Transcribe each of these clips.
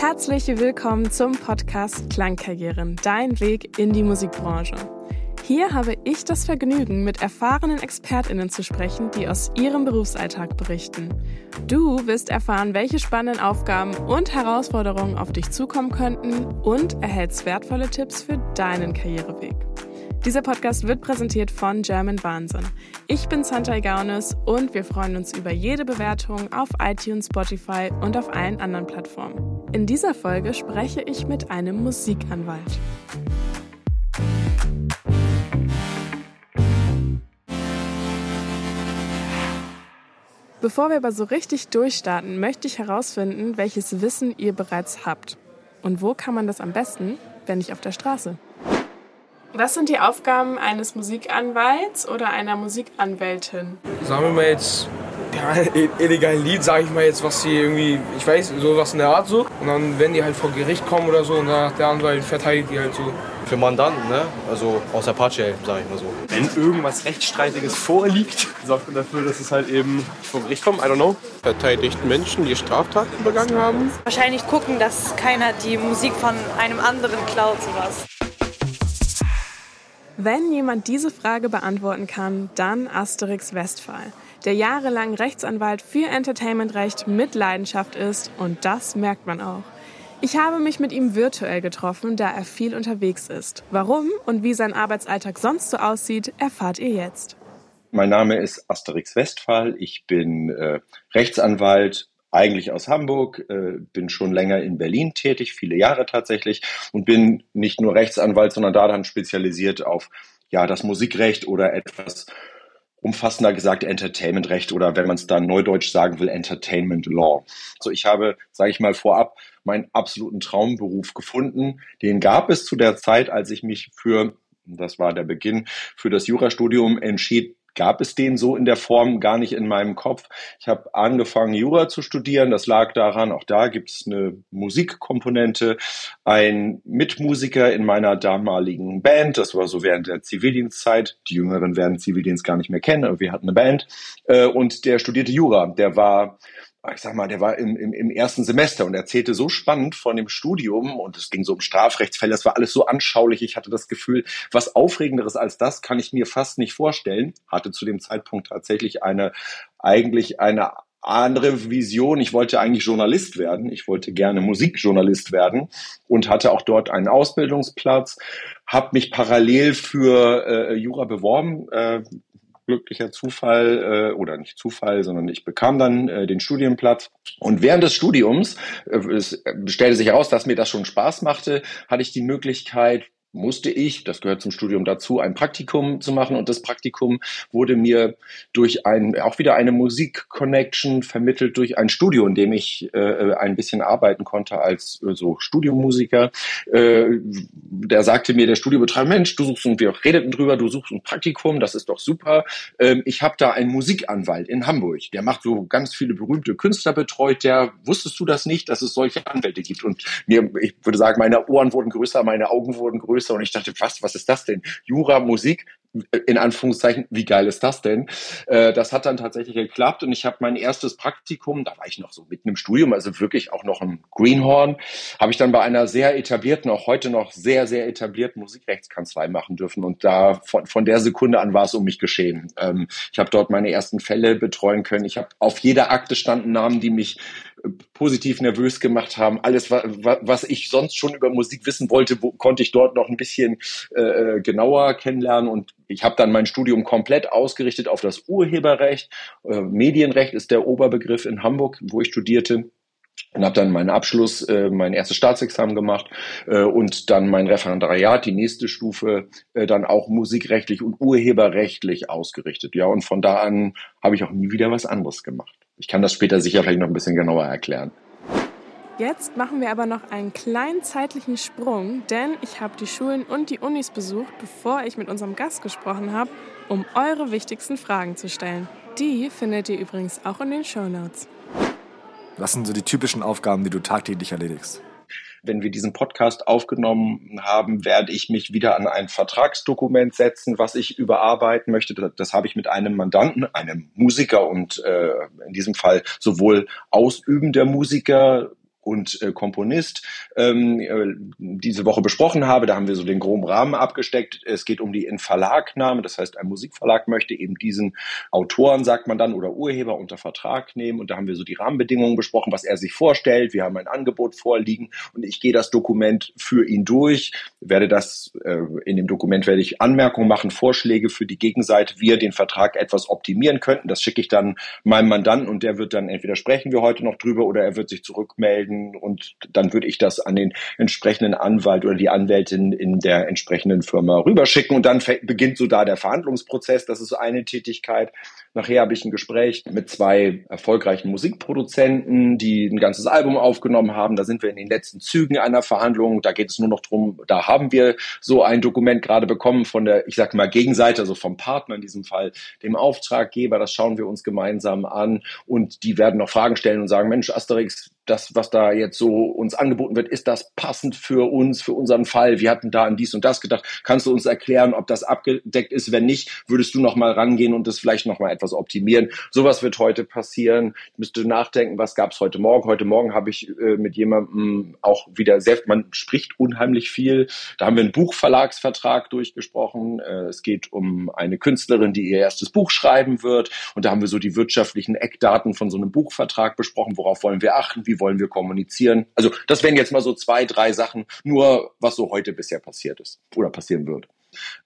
Herzlich willkommen zum Podcast Klangkarrieren, dein Weg in die Musikbranche. Hier habe ich das Vergnügen, mit erfahrenen ExpertInnen zu sprechen, die aus ihrem Berufsalltag berichten. Du wirst erfahren, welche spannenden Aufgaben und Herausforderungen auf dich zukommen könnten und erhältst wertvolle Tipps für deinen Karriereweg. Dieser Podcast wird präsentiert von German Wahnsinn. Ich bin Santa Gaunes und wir freuen uns über jede Bewertung auf iTunes, Spotify und auf allen anderen Plattformen. In dieser Folge spreche ich mit einem Musikanwalt. Bevor wir aber so richtig durchstarten, möchte ich herausfinden, welches Wissen ihr bereits habt. Und wo kann man das am besten, wenn nicht auf der Straße? Was sind die Aufgaben eines Musikanwalts oder einer Musikanwältin? Sagen wir mal jetzt ja, illegalen Lied, sage ich mal jetzt, was sie irgendwie, ich weiß, sowas in der Art so. Und dann, wenn die halt vor Gericht kommen oder so, und dann der Anwalt verteidigt die halt so. Für Mandanten, ne? Also aus Apache, sage ich mal so. Wenn irgendwas Rechtsstreitiges vorliegt, sorgt man dafür, dass es halt eben vor Gericht kommt, I don't know. Verteidigt Menschen, die Straftaten begangen haben. Wahrscheinlich gucken, dass keiner die Musik von einem anderen klaut, sowas. Wenn jemand diese Frage beantworten kann, dann Asterix Westphal, der jahrelang Rechtsanwalt für Entertainmentrecht mit Leidenschaft ist und das merkt man auch. Ich habe mich mit ihm virtuell getroffen, da er viel unterwegs ist. Warum und wie sein Arbeitsalltag sonst so aussieht, erfahrt ihr jetzt. Mein Name ist Asterix Westphal. Ich bin äh, Rechtsanwalt, eigentlich aus Hamburg, äh, bin schon länger in Berlin tätig, viele Jahre tatsächlich und bin nicht nur Rechtsanwalt, sondern da dann spezialisiert auf ja das Musikrecht oder etwas umfassender gesagt Entertainmentrecht oder wenn man es dann neudeutsch sagen will, Entertainment Law. Also ich habe, sage ich mal vorab, meinen absoluten Traumberuf gefunden. Den gab es zu der Zeit, als ich mich für, das war der Beginn, für das Jurastudium entschied, gab es den so in der Form gar nicht in meinem Kopf. Ich habe angefangen, Jura zu studieren. Das lag daran, auch da gibt es eine Musikkomponente. Ein Mitmusiker in meiner damaligen Band, das war so während der Zivildienstzeit. Die Jüngeren werden Zivildienst gar nicht mehr kennen, aber wir hatten eine Band. Äh, und der studierte Jura. Der war ich sag mal, der war im, im, im ersten Semester und erzählte so spannend von dem Studium und es ging so um Strafrechtsfälle, das war alles so anschaulich. Ich hatte das Gefühl, was Aufregenderes als das kann ich mir fast nicht vorstellen. Hatte zu dem Zeitpunkt tatsächlich eine, eigentlich eine andere Vision. Ich wollte eigentlich Journalist werden. Ich wollte gerne Musikjournalist werden und hatte auch dort einen Ausbildungsplatz. Habe mich parallel für äh, Jura beworben, äh, glücklicher Zufall äh, oder nicht Zufall, sondern ich bekam dann äh, den Studienplatz. Und während des Studiums, äh, es stellte sich heraus, dass mir das schon Spaß machte, hatte ich die Möglichkeit, musste ich, das gehört zum Studium dazu, ein Praktikum zu machen und das Praktikum wurde mir durch ein, auch wieder eine Musik-Connection vermittelt durch ein Studio, in dem ich äh, ein bisschen arbeiten konnte als äh, so Studiomusiker. Äh, der sagte mir, der Studiobetreiber, Mensch, du suchst, und wir redeten drüber, du suchst ein Praktikum, das ist doch super. Ähm, ich habe da einen Musikanwalt in Hamburg, der macht so ganz viele berühmte Künstler betreut, der, wusstest du das nicht, dass es solche Anwälte gibt? Und mir, ich würde sagen, meine Ohren wurden größer, meine Augen wurden größer, größer und ich dachte, was, was ist das denn? Jura, Musik, in Anführungszeichen, wie geil ist das denn? Äh, das hat dann tatsächlich geklappt und ich habe mein erstes Praktikum, da war ich noch so mitten im Studium, also wirklich auch noch im Greenhorn, habe ich dann bei einer sehr etablierten, auch heute noch sehr, sehr etablierten Musikrechtskanzlei machen dürfen und da von, von der Sekunde an war es um mich geschehen. Ähm, ich habe dort meine ersten Fälle betreuen können. Ich habe auf jeder Akte standen Namen, die mich positiv nervös gemacht haben. Alles, was ich sonst schon über Musik wissen wollte, konnte ich dort noch ein bisschen äh, äh, genauer kennenlernen. Und ich habe dann mein Studium komplett ausgerichtet auf das Urheberrecht. Äh, Medienrecht ist der Oberbegriff in Hamburg, wo ich studierte und habe dann meinen Abschluss, äh, mein erstes Staatsexamen gemacht äh, und dann mein Referendariat, die nächste Stufe, äh, dann auch musikrechtlich und urheberrechtlich ausgerichtet. Ja, und von da an habe ich auch nie wieder was anderes gemacht. Ich kann das später sicher vielleicht noch ein bisschen genauer erklären. Jetzt machen wir aber noch einen kleinen zeitlichen Sprung, denn ich habe die Schulen und die Unis besucht, bevor ich mit unserem Gast gesprochen habe, um eure wichtigsten Fragen zu stellen. Die findet ihr übrigens auch in den Show Notes. Was sind so die typischen Aufgaben, die du tagtäglich erledigst? wenn wir diesen Podcast aufgenommen haben, werde ich mich wieder an ein Vertragsdokument setzen, was ich überarbeiten möchte. Das, das habe ich mit einem Mandanten, einem Musiker und äh, in diesem Fall sowohl ausübender Musiker und äh, Komponist ähm, äh, diese Woche besprochen habe. Da haben wir so den groben Rahmen abgesteckt. Es geht um die in Verlagnahme, das heißt, ein Musikverlag möchte eben diesen Autoren, sagt man dann, oder Urheber unter Vertrag nehmen. Und da haben wir so die Rahmenbedingungen besprochen, was er sich vorstellt. Wir haben ein Angebot vorliegen und ich gehe das Dokument für ihn durch, werde das äh, in dem Dokument werde ich Anmerkungen machen, Vorschläge für die Gegenseite, wie er den Vertrag etwas optimieren könnten. Das schicke ich dann meinem Mandanten und der wird dann entweder sprechen wir heute noch drüber oder er wird sich zurückmelden und dann würde ich das an den entsprechenden Anwalt oder die Anwältin in der entsprechenden Firma rüberschicken und dann beginnt so da der Verhandlungsprozess. Das ist so eine Tätigkeit. Nachher habe ich ein Gespräch mit zwei erfolgreichen Musikproduzenten, die ein ganzes Album aufgenommen haben. Da sind wir in den letzten Zügen einer Verhandlung. Da geht es nur noch drum. da haben wir so ein Dokument gerade bekommen von der, ich sag mal, Gegenseite, also vom Partner in diesem Fall, dem Auftraggeber. Das schauen wir uns gemeinsam an und die werden noch Fragen stellen und sagen, Mensch, Asterix, das, was da jetzt so uns angeboten wird, ist das passend für uns, für unseren Fall? Wir hatten da an dies und das gedacht. Kannst du uns erklären, ob das abgedeckt ist? Wenn nicht, würdest du noch mal rangehen und das vielleicht noch mal etwas optimieren? Sowas wird heute passieren. Ich müsste nachdenken, was gab es heute Morgen? Heute Morgen habe ich äh, mit jemandem auch wieder sehr, man spricht unheimlich viel. Da haben wir einen Buchverlagsvertrag durchgesprochen. Äh, es geht um eine Künstlerin, die ihr erstes Buch schreiben wird. Und da haben wir so die wirtschaftlichen Eckdaten von so einem Buchvertrag besprochen. Worauf wollen wir achten? Wie wollen wir kommunizieren? Also das wären jetzt mal so zwei, drei Sachen, nur was so heute bisher passiert ist oder passieren wird.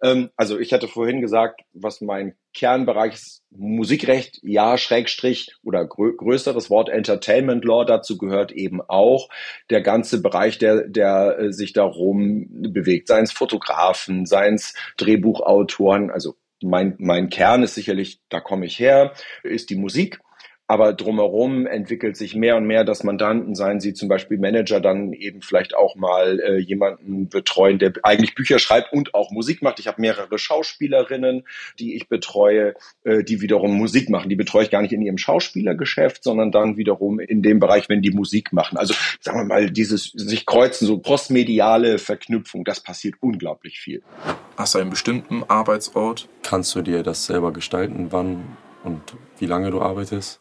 Ähm, also ich hatte vorhin gesagt, was mein Kernbereich ist, Musikrecht, ja, Schrägstrich oder grö größeres Wort Entertainment Law, dazu gehört eben auch der ganze Bereich, der, der äh, sich darum bewegt, seien es Fotografen, seien es Drehbuchautoren, also mein, mein Kern ist sicherlich, da komme ich her, ist die Musik. Aber drumherum entwickelt sich mehr und mehr, dass Mandanten, seien sie zum Beispiel Manager, dann eben vielleicht auch mal äh, jemanden betreuen, der eigentlich Bücher schreibt und auch Musik macht. Ich habe mehrere Schauspielerinnen, die ich betreue, äh, die wiederum Musik machen. Die betreue ich gar nicht in ihrem Schauspielergeschäft, sondern dann wiederum in dem Bereich, wenn die Musik machen. Also sagen wir mal, dieses sich kreuzen, so postmediale Verknüpfung, das passiert unglaublich viel. Hast du einen bestimmten Arbeitsort? Kannst du dir das selber gestalten, wann und wie lange du arbeitest?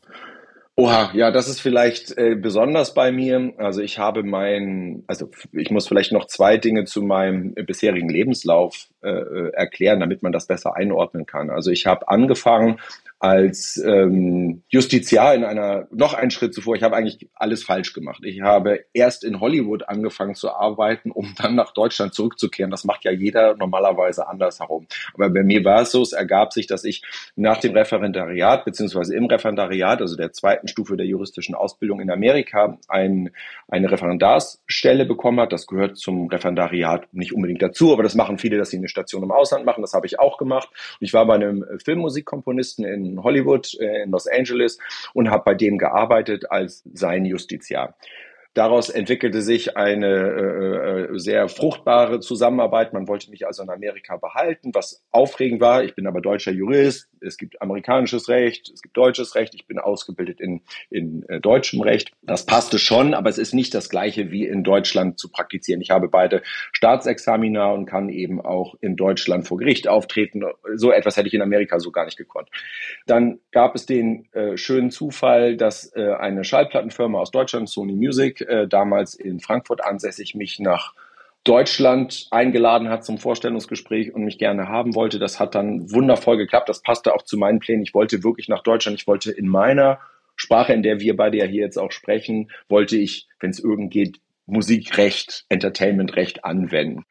Oha, ja, das ist vielleicht äh, besonders bei mir. Also ich habe mein, also ich muss vielleicht noch zwei Dinge zu meinem bisherigen Lebenslauf äh, äh erklären, damit man das besser einordnen kann. Also ich habe angefangen als ähm, Justiziar in einer, noch einen Schritt zuvor, ich habe eigentlich alles falsch gemacht. Ich habe erst in Hollywood angefangen zu arbeiten, um dann nach Deutschland zurückzukehren. Das macht ja jeder normalerweise andersherum. Aber bei mir war es so, es ergab sich, dass ich nach dem Referendariat, beziehungsweise im Referendariat, also der zweiten Stufe der juristischen Ausbildung in Amerika, ein, eine Referendarsstelle bekommen hat. Das gehört zum Referendariat nicht unbedingt dazu, aber das machen viele, dass sie eine Station im Ausland machen. Das habe ich auch gemacht. Ich war bei einem Filmmusikkomponisten in in Hollywood, äh, in Los Angeles und habe bei dem gearbeitet als sein Justiziar. Daraus entwickelte sich eine äh, äh, sehr fruchtbare Zusammenarbeit. Man wollte mich also in Amerika behalten, was aufregend war. Ich bin aber deutscher Jurist. Es gibt amerikanisches Recht, es gibt deutsches Recht. Ich bin ausgebildet in, in äh, deutschem Recht. Das passte schon, aber es ist nicht das gleiche wie in Deutschland zu praktizieren. Ich habe beide Staatsexamina und kann eben auch in Deutschland vor Gericht auftreten. So etwas hätte ich in Amerika so gar nicht gekonnt. Dann gab es den äh, schönen Zufall, dass äh, eine Schallplattenfirma aus Deutschland, Sony Music, äh, damals in Frankfurt ansässig, mich nach Deutschland eingeladen hat zum Vorstellungsgespräch und mich gerne haben wollte. Das hat dann wundervoll geklappt. Das passte auch zu meinen Plänen. Ich wollte wirklich nach Deutschland. Ich wollte in meiner Sprache, in der wir beide ja hier jetzt auch sprechen, wollte ich, wenn es irgend geht, Musikrecht, Entertainmentrecht anwenden.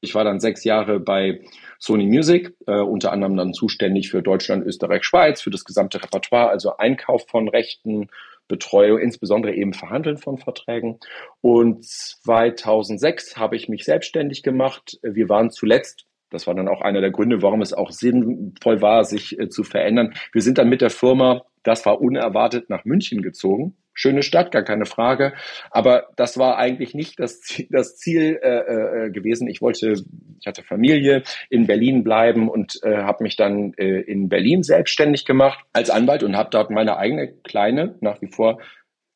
Ich war dann sechs Jahre bei Sony Music, äh, unter anderem dann zuständig für Deutschland, Österreich, Schweiz, für das gesamte Repertoire, also Einkauf von Rechten, Betreuung, insbesondere eben Verhandeln von Verträgen. Und 2006 habe ich mich selbstständig gemacht. Wir waren zuletzt das war dann auch einer der Gründe, warum es auch sinnvoll war, sich äh, zu verändern. Wir sind dann mit der Firma, das war unerwartet, nach München gezogen. Schöne Stadt, gar keine Frage. Aber das war eigentlich nicht das Ziel, das Ziel äh, äh, gewesen. Ich wollte, ich hatte Familie in Berlin bleiben und äh, habe mich dann äh, in Berlin selbstständig gemacht als Anwalt und habe dort meine eigene kleine, nach wie vor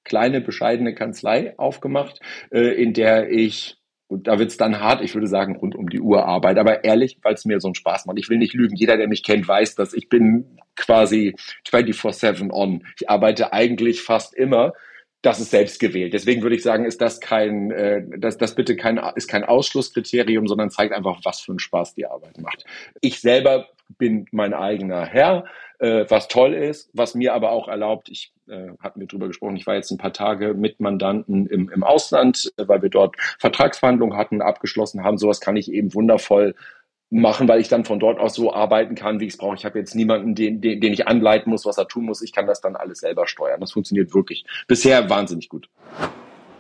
kleine, bescheidene Kanzlei aufgemacht, äh, in der ich und da wird's dann hart, ich würde sagen, rund um die Uhr Arbeit. Aber ehrlich, weil es mir so einen Spaß macht. Ich will nicht lügen. Jeder, der mich kennt, weiß, dass ich bin quasi 24-7 on. Ich arbeite eigentlich fast immer das ist selbst gewählt. Deswegen würde ich sagen, ist das kein, äh, das, das bitte kein, ist kein Ausschlusskriterium, sondern zeigt einfach, was für einen Spaß die Arbeit macht. Ich selber bin mein eigener Herr, äh, was toll ist, was mir aber auch erlaubt, ich äh, hatten wir drüber gesprochen, ich war jetzt ein paar Tage mit Mandanten im, im Ausland, äh, weil wir dort Vertragsverhandlungen hatten, abgeschlossen haben. Sowas kann ich eben wundervoll machen, weil ich dann von dort aus so arbeiten kann, wie ich es brauche. Ich habe jetzt niemanden, den, den, den ich anleiten muss, was er tun muss. Ich kann das dann alles selber steuern. Das funktioniert wirklich bisher wahnsinnig gut.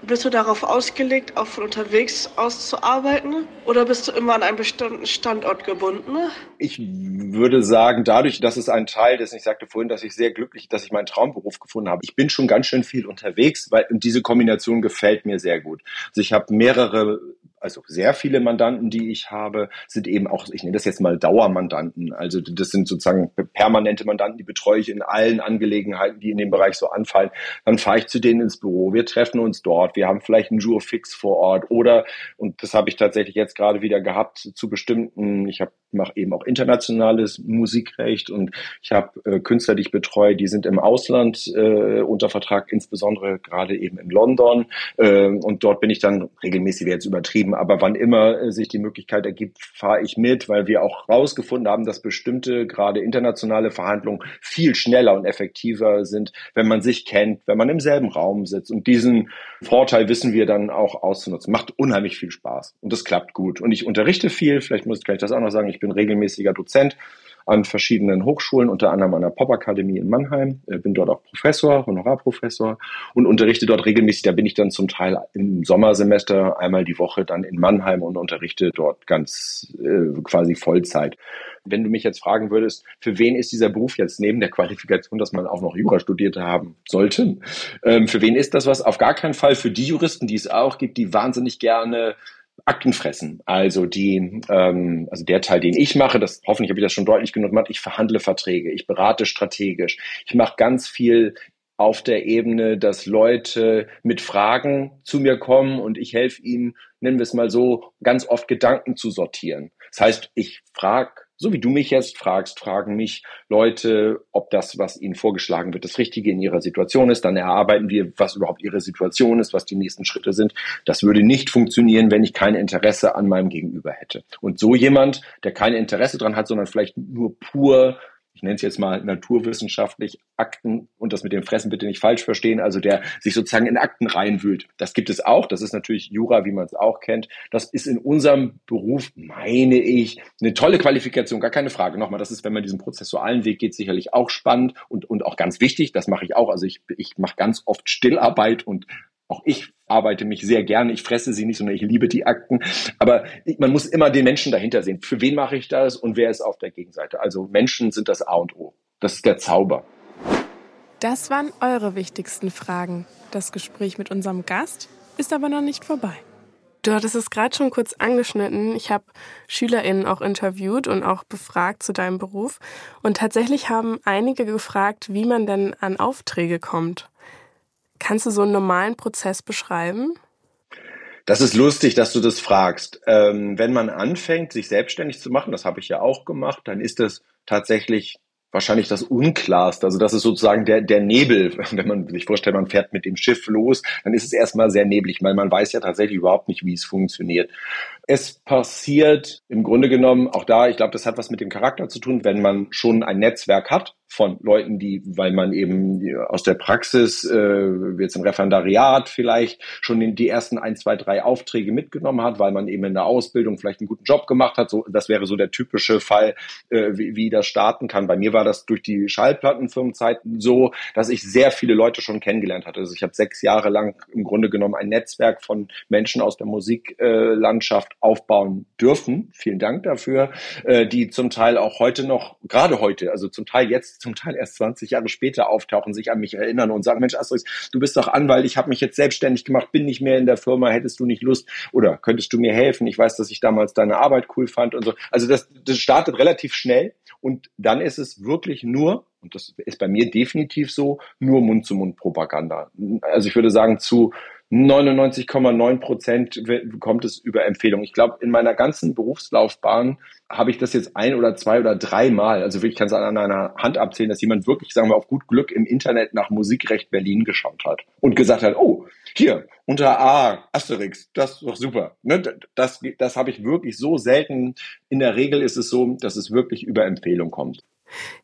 Bist du darauf ausgelegt, auch von unterwegs aus zu arbeiten? Oder bist du immer an einen bestimmten Standort gebunden? Ich würde sagen, dadurch, dass es ein Teil ist, ich sagte vorhin, dass ich sehr glücklich, dass ich meinen Traumberuf gefunden habe. Ich bin schon ganz schön viel unterwegs, weil diese Kombination gefällt mir sehr gut. Also ich habe mehrere also sehr viele Mandanten, die ich habe, sind eben auch, ich nenne das jetzt mal Dauermandanten. Also das sind sozusagen permanente Mandanten, die betreue ich in allen Angelegenheiten, die in dem Bereich so anfallen. Dann fahre ich zu denen ins Büro, wir treffen uns dort, wir haben vielleicht einen Jour fix vor Ort oder, und das habe ich tatsächlich jetzt gerade wieder gehabt, zu bestimmten, ich habe mache eben auch internationales Musikrecht und ich habe äh, Künstler, die ich betreue, die sind im Ausland äh, unter Vertrag, insbesondere gerade eben in London. Äh, und dort bin ich dann regelmäßig, jetzt übertrieben, aber wann immer äh, sich die Möglichkeit ergibt, fahre ich mit, weil wir auch rausgefunden haben, dass bestimmte gerade internationale Verhandlungen viel schneller und effektiver sind, wenn man sich kennt, wenn man im selben Raum sitzt. Und diesen Vorteil wissen wir dann auch auszunutzen. Macht unheimlich viel Spaß und das klappt gut. Und ich unterrichte viel, vielleicht muss ich gleich das auch noch sagen, ich bin regelmäßiger Dozent an verschiedenen Hochschulen, unter anderem an der Popakademie in Mannheim, äh, bin dort auch Professor, Honorarprofessor und unterrichte dort regelmäßig. Da bin ich dann zum Teil im Sommersemester einmal die Woche dann in Mannheim und unterrichte dort ganz äh, quasi Vollzeit. Wenn du mich jetzt fragen würdest, für wen ist dieser Beruf jetzt neben der Qualifikation, dass man auch noch Jura studiert haben sollte, ähm, für wen ist das was? Auf gar keinen Fall für die Juristen, die es auch gibt, die wahnsinnig gerne Akten fressen. Also die, ähm, also der Teil, den ich mache, das hoffentlich habe ich das schon deutlich genug gemacht. Ich verhandle Verträge, ich berate strategisch, ich mache ganz viel auf der Ebene, dass Leute mit Fragen zu mir kommen und ich helfe ihnen, nennen wir es mal so, ganz oft Gedanken zu sortieren. Das heißt, ich frage so wie du mich jetzt fragst, fragen mich Leute, ob das, was ihnen vorgeschlagen wird, das Richtige in ihrer Situation ist. Dann erarbeiten wir, was überhaupt ihre Situation ist, was die nächsten Schritte sind. Das würde nicht funktionieren, wenn ich kein Interesse an meinem Gegenüber hätte. Und so jemand, der kein Interesse dran hat, sondern vielleicht nur pur ich nenne es jetzt mal naturwissenschaftlich, Akten und das mit dem Fressen bitte nicht falsch verstehen, also der sich sozusagen in Akten reinwühlt. Das gibt es auch, das ist natürlich Jura, wie man es auch kennt. Das ist in unserem Beruf, meine ich, eine tolle Qualifikation, gar keine Frage. Nochmal, das ist, wenn man diesen prozessualen Weg geht, sicherlich auch spannend und, und auch ganz wichtig. Das mache ich auch. Also ich, ich mache ganz oft Stillarbeit und auch ich arbeite mich sehr gerne. Ich fresse sie nicht, sondern ich liebe die Akten. Aber man muss immer den Menschen dahinter sehen. Für wen mache ich das und wer ist auf der Gegenseite? Also Menschen sind das A und O. Das ist der Zauber. Das waren eure wichtigsten Fragen. Das Gespräch mit unserem Gast ist aber noch nicht vorbei. Du hattest es gerade schon kurz angeschnitten. Ich habe SchülerInnen auch interviewt und auch befragt zu deinem Beruf. Und tatsächlich haben einige gefragt, wie man denn an Aufträge kommt. Kannst du so einen normalen Prozess beschreiben? Das ist lustig, dass du das fragst. Ähm, wenn man anfängt, sich selbstständig zu machen, das habe ich ja auch gemacht, dann ist das tatsächlich wahrscheinlich das Unklarste. Also das ist sozusagen der, der Nebel. Wenn man sich vorstellt, man fährt mit dem Schiff los, dann ist es erstmal sehr neblig, weil man weiß ja tatsächlich überhaupt nicht, wie es funktioniert. Es passiert im Grunde genommen auch da, ich glaube, das hat was mit dem Charakter zu tun, wenn man schon ein Netzwerk hat von Leuten, die, weil man eben aus der Praxis, äh, jetzt im Referendariat vielleicht schon in die ersten ein, zwei, drei Aufträge mitgenommen hat, weil man eben in der Ausbildung vielleicht einen guten Job gemacht hat. So, das wäre so der typische Fall, äh, wie, wie das starten kann. Bei mir war das durch die Schallplattenfirmenzeit so, dass ich sehr viele Leute schon kennengelernt hatte. Also ich habe sechs Jahre lang im Grunde genommen ein Netzwerk von Menschen aus der Musiklandschaft aufbauen dürfen. Vielen Dank dafür, äh, die zum Teil auch heute noch, gerade heute, also zum Teil jetzt, zum Teil erst 20 Jahre später auftauchen, sich an mich erinnern und sagen, Mensch, Asterix, du bist doch Anwalt, ich habe mich jetzt selbstständig gemacht, bin nicht mehr in der Firma, hättest du nicht Lust oder könntest du mir helfen? Ich weiß, dass ich damals deine Arbeit cool fand und so. Also das, das startet relativ schnell und dann ist es wirklich nur, und das ist bei mir definitiv so, nur Mund-zu-Mund-Propaganda. Also ich würde sagen, zu 99,9 Prozent kommt es über Empfehlung. Ich glaube, in meiner ganzen Berufslaufbahn habe ich das jetzt ein oder zwei oder drei Mal, also wirklich kann es an einer Hand abzählen, dass jemand wirklich, sagen wir, auf gut Glück im Internet nach Musikrecht Berlin geschaut hat und gesagt hat, oh, hier, unter A, Asterix, das ist doch super. Ne? Das, das habe ich wirklich so selten. In der Regel ist es so, dass es wirklich über Empfehlung kommt.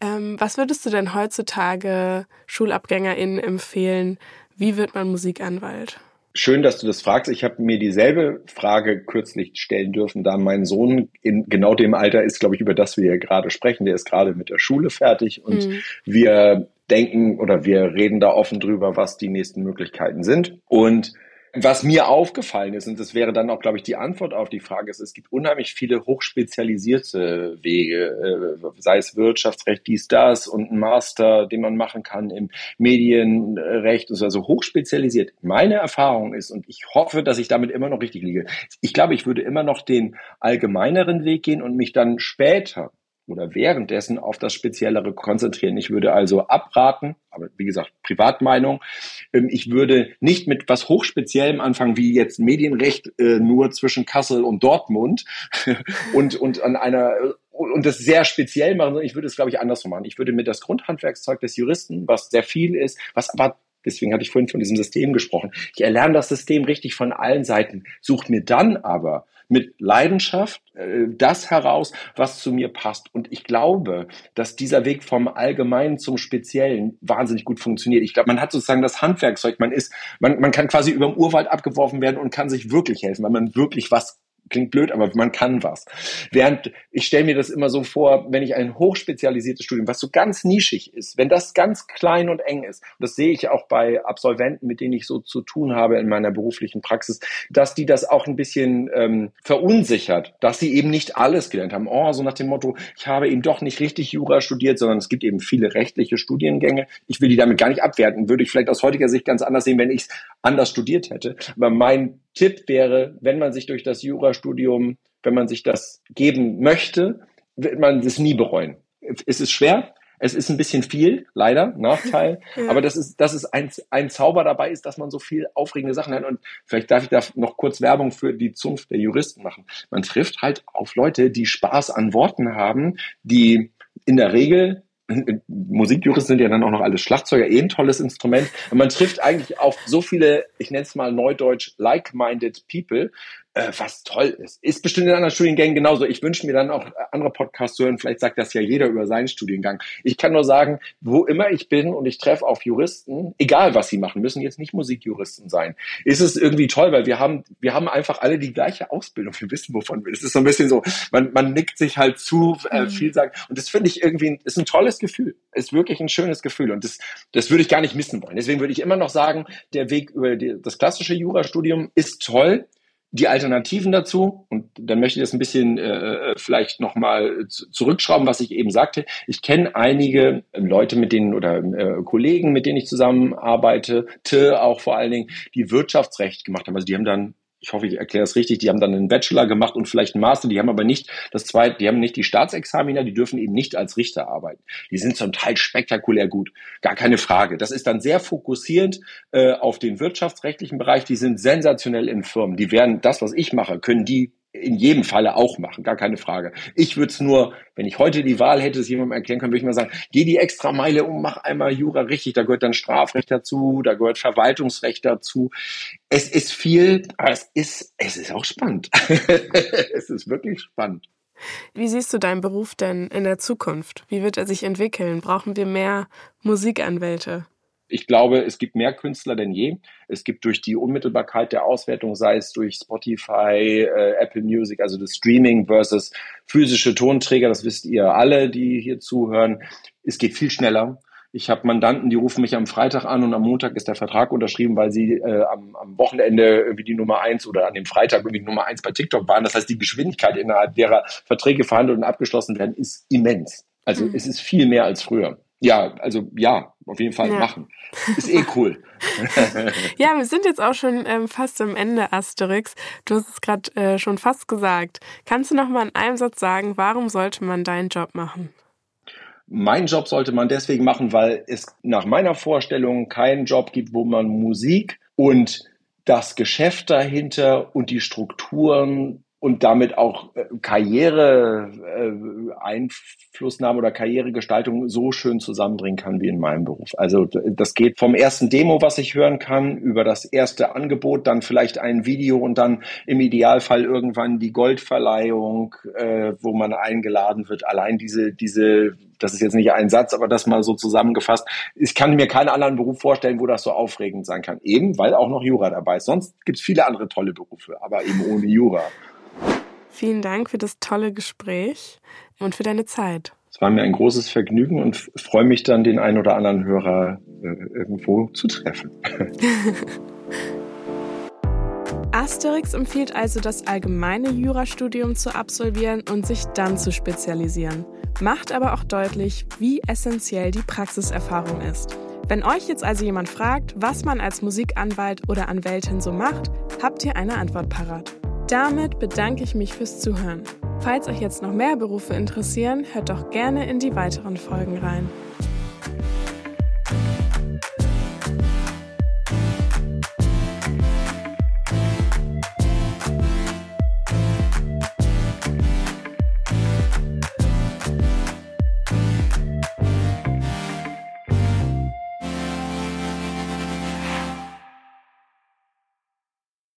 Ähm, was würdest du denn heutzutage SchulabgängerInnen empfehlen? Wie wird man Musikanwalt? Schön, dass du das fragst. Ich habe mir dieselbe Frage kürzlich stellen dürfen, da mein Sohn in genau dem Alter ist, glaube ich, über das wir hier gerade sprechen. Der ist gerade mit der Schule fertig und mhm. wir denken oder wir reden da offen drüber, was die nächsten Möglichkeiten sind. Und was mir aufgefallen ist, und das wäre dann auch, glaube ich, die Antwort auf die Frage, ist, es gibt unheimlich viele hochspezialisierte Wege, äh, sei es Wirtschaftsrecht, dies, das und ein Master, den man machen kann im Medienrecht, also hochspezialisiert. Meine Erfahrung ist, und ich hoffe, dass ich damit immer noch richtig liege, ich glaube, ich würde immer noch den allgemeineren Weg gehen und mich dann später oder währenddessen auf das Speziellere konzentrieren. Ich würde also abraten, aber wie gesagt, Privatmeinung. Ähm, ich würde nicht mit was Hochspeziellem anfangen, wie jetzt Medienrecht äh, nur zwischen Kassel und Dortmund und, und an einer und das sehr speziell machen, sondern ich würde es, glaube ich, andersrum machen. Ich würde mir das Grundhandwerkszeug des Juristen, was sehr viel ist, was aber Deswegen hatte ich vorhin von diesem System gesprochen. Ich erlerne das System richtig von allen Seiten, suche mir dann aber mit Leidenschaft äh, das heraus, was zu mir passt. Und ich glaube, dass dieser Weg vom Allgemeinen zum Speziellen wahnsinnig gut funktioniert. Ich glaube, man hat sozusagen das Handwerkzeug, man ist, man, man kann quasi über den Urwald abgeworfen werden und kann sich wirklich helfen, weil man wirklich was klingt blöd, aber man kann was. Während ich stelle mir das immer so vor, wenn ich ein hochspezialisiertes Studium, was so ganz nischig ist, wenn das ganz klein und eng ist, das sehe ich auch bei Absolventen, mit denen ich so zu tun habe in meiner beruflichen Praxis, dass die das auch ein bisschen ähm, verunsichert, dass sie eben nicht alles gelernt haben. Oh, so nach dem Motto, ich habe eben doch nicht richtig Jura studiert, sondern es gibt eben viele rechtliche Studiengänge. Ich will die damit gar nicht abwerten, würde ich vielleicht aus heutiger Sicht ganz anders sehen, wenn ich es anders studiert hätte. Aber mein Tipp wäre, wenn man sich durch das Jurastudium, wenn man sich das geben möchte, wird man das nie bereuen. Es ist schwer, es ist ein bisschen viel, leider, Nachteil. ja. Aber das ist, das ist ein, ein Zauber dabei ist, dass man so viel aufregende Sachen hat. Und vielleicht darf ich da noch kurz Werbung für die Zunft der Juristen machen. Man trifft halt auf Leute, die Spaß an Worten haben, die in der Regel Musikjuristen sind ja dann auch noch alles Schlagzeuger, eh ein tolles Instrument. Und man trifft eigentlich auf so viele, ich nenne es mal neudeutsch, like-minded people, äh, was toll ist. Ist bestimmt in anderen Studiengängen genauso. Ich wünsche mir dann auch andere Podcasts zu hören. Vielleicht sagt das ja jeder über seinen Studiengang. Ich kann nur sagen, wo immer ich bin und ich treffe auf Juristen, egal was sie machen, müssen jetzt nicht Musikjuristen sein, ist es irgendwie toll, weil wir haben, wir haben einfach alle die gleiche Ausbildung. Wir wissen, wovon wir. Es ist so ein bisschen so, man, man nickt sich halt zu, äh, mhm. viel sagen. Und das finde ich irgendwie, ist ein tolles Gefühl. Ist wirklich ein schönes Gefühl. Und das, das würde ich gar nicht missen wollen. Deswegen würde ich immer noch sagen, der Weg über die, das klassische Jurastudium ist toll die Alternativen dazu, und dann möchte ich das ein bisschen äh, äh vielleicht nochmal zurückschrauben, was ich eben sagte. Ich kenne einige Leute, mit denen oder äh, Kollegen, mit denen ich zusammenarbeite, auch vor allen Dingen, die Wirtschaftsrecht gemacht haben. Also die haben dann ich hoffe, ich erkläre es richtig, die haben dann einen Bachelor gemacht und vielleicht einen Master, die haben aber nicht das zweite, die haben nicht die Staatsexaminer, die dürfen eben nicht als Richter arbeiten. Die sind zum Teil spektakulär gut, gar keine Frage. Das ist dann sehr fokussierend äh, auf den wirtschaftsrechtlichen Bereich, die sind sensationell in Firmen. Die werden das, was ich mache, können die in jedem Falle auch machen, gar keine Frage. Ich würde es nur, wenn ich heute die Wahl hätte, es jemandem erklären können, würde ich mal sagen, geh die extra Meile um, mach einmal Jura richtig, da gehört dann Strafrecht dazu, da gehört Verwaltungsrecht dazu. Es ist viel, aber es ist, es ist auch spannend. es ist wirklich spannend. Wie siehst du deinen Beruf denn in der Zukunft? Wie wird er sich entwickeln? Brauchen wir mehr Musikanwälte? Ich glaube, es gibt mehr Künstler denn je. Es gibt durch die Unmittelbarkeit der Auswertung, sei es durch Spotify, äh, Apple Music, also das Streaming versus physische Tonträger, das wisst ihr alle, die hier zuhören. Es geht viel schneller. Ich habe Mandanten, die rufen mich am Freitag an und am Montag ist der Vertrag unterschrieben, weil sie äh, am, am Wochenende irgendwie die Nummer eins oder an dem Freitag irgendwie die Nummer eins bei TikTok waren. Das heißt, die Geschwindigkeit, innerhalb derer Verträge verhandelt und abgeschlossen werden, ist immens. Also mhm. es ist viel mehr als früher. Ja, also ja, auf jeden Fall ja. machen. Ist eh cool. ja, wir sind jetzt auch schon ähm, fast am Ende, Asterix. Du hast es gerade äh, schon fast gesagt. Kannst du noch mal in einem Satz sagen, warum sollte man deinen Job machen? Mein Job sollte man deswegen machen, weil es nach meiner Vorstellung keinen Job gibt, wo man Musik und das Geschäft dahinter und die Strukturen und damit auch äh, Karriere äh, Einflussnahme oder Karrieregestaltung so schön zusammenbringen kann wie in meinem Beruf. Also das geht vom ersten Demo, was ich hören kann, über das erste Angebot, dann vielleicht ein Video und dann im Idealfall irgendwann die Goldverleihung, äh, wo man eingeladen wird. Allein diese diese das ist jetzt nicht ein Satz, aber das mal so zusammengefasst. Ich kann mir keinen anderen Beruf vorstellen, wo das so aufregend sein kann. Eben, weil auch noch Jura dabei ist. Sonst gibt es viele andere tolle Berufe, aber eben ohne Jura. Vielen Dank für das tolle Gespräch und für deine Zeit. Es war mir ein großes Vergnügen und freue mich dann, den einen oder anderen Hörer äh, irgendwo zu treffen. Asterix empfiehlt also, das allgemeine Jurastudium zu absolvieren und sich dann zu spezialisieren, macht aber auch deutlich, wie essentiell die Praxiserfahrung ist. Wenn euch jetzt also jemand fragt, was man als Musikanwalt oder Anwältin so macht, habt ihr eine Antwort parat. Damit bedanke ich mich fürs Zuhören. Falls euch jetzt noch mehr Berufe interessieren, hört doch gerne in die weiteren Folgen rein.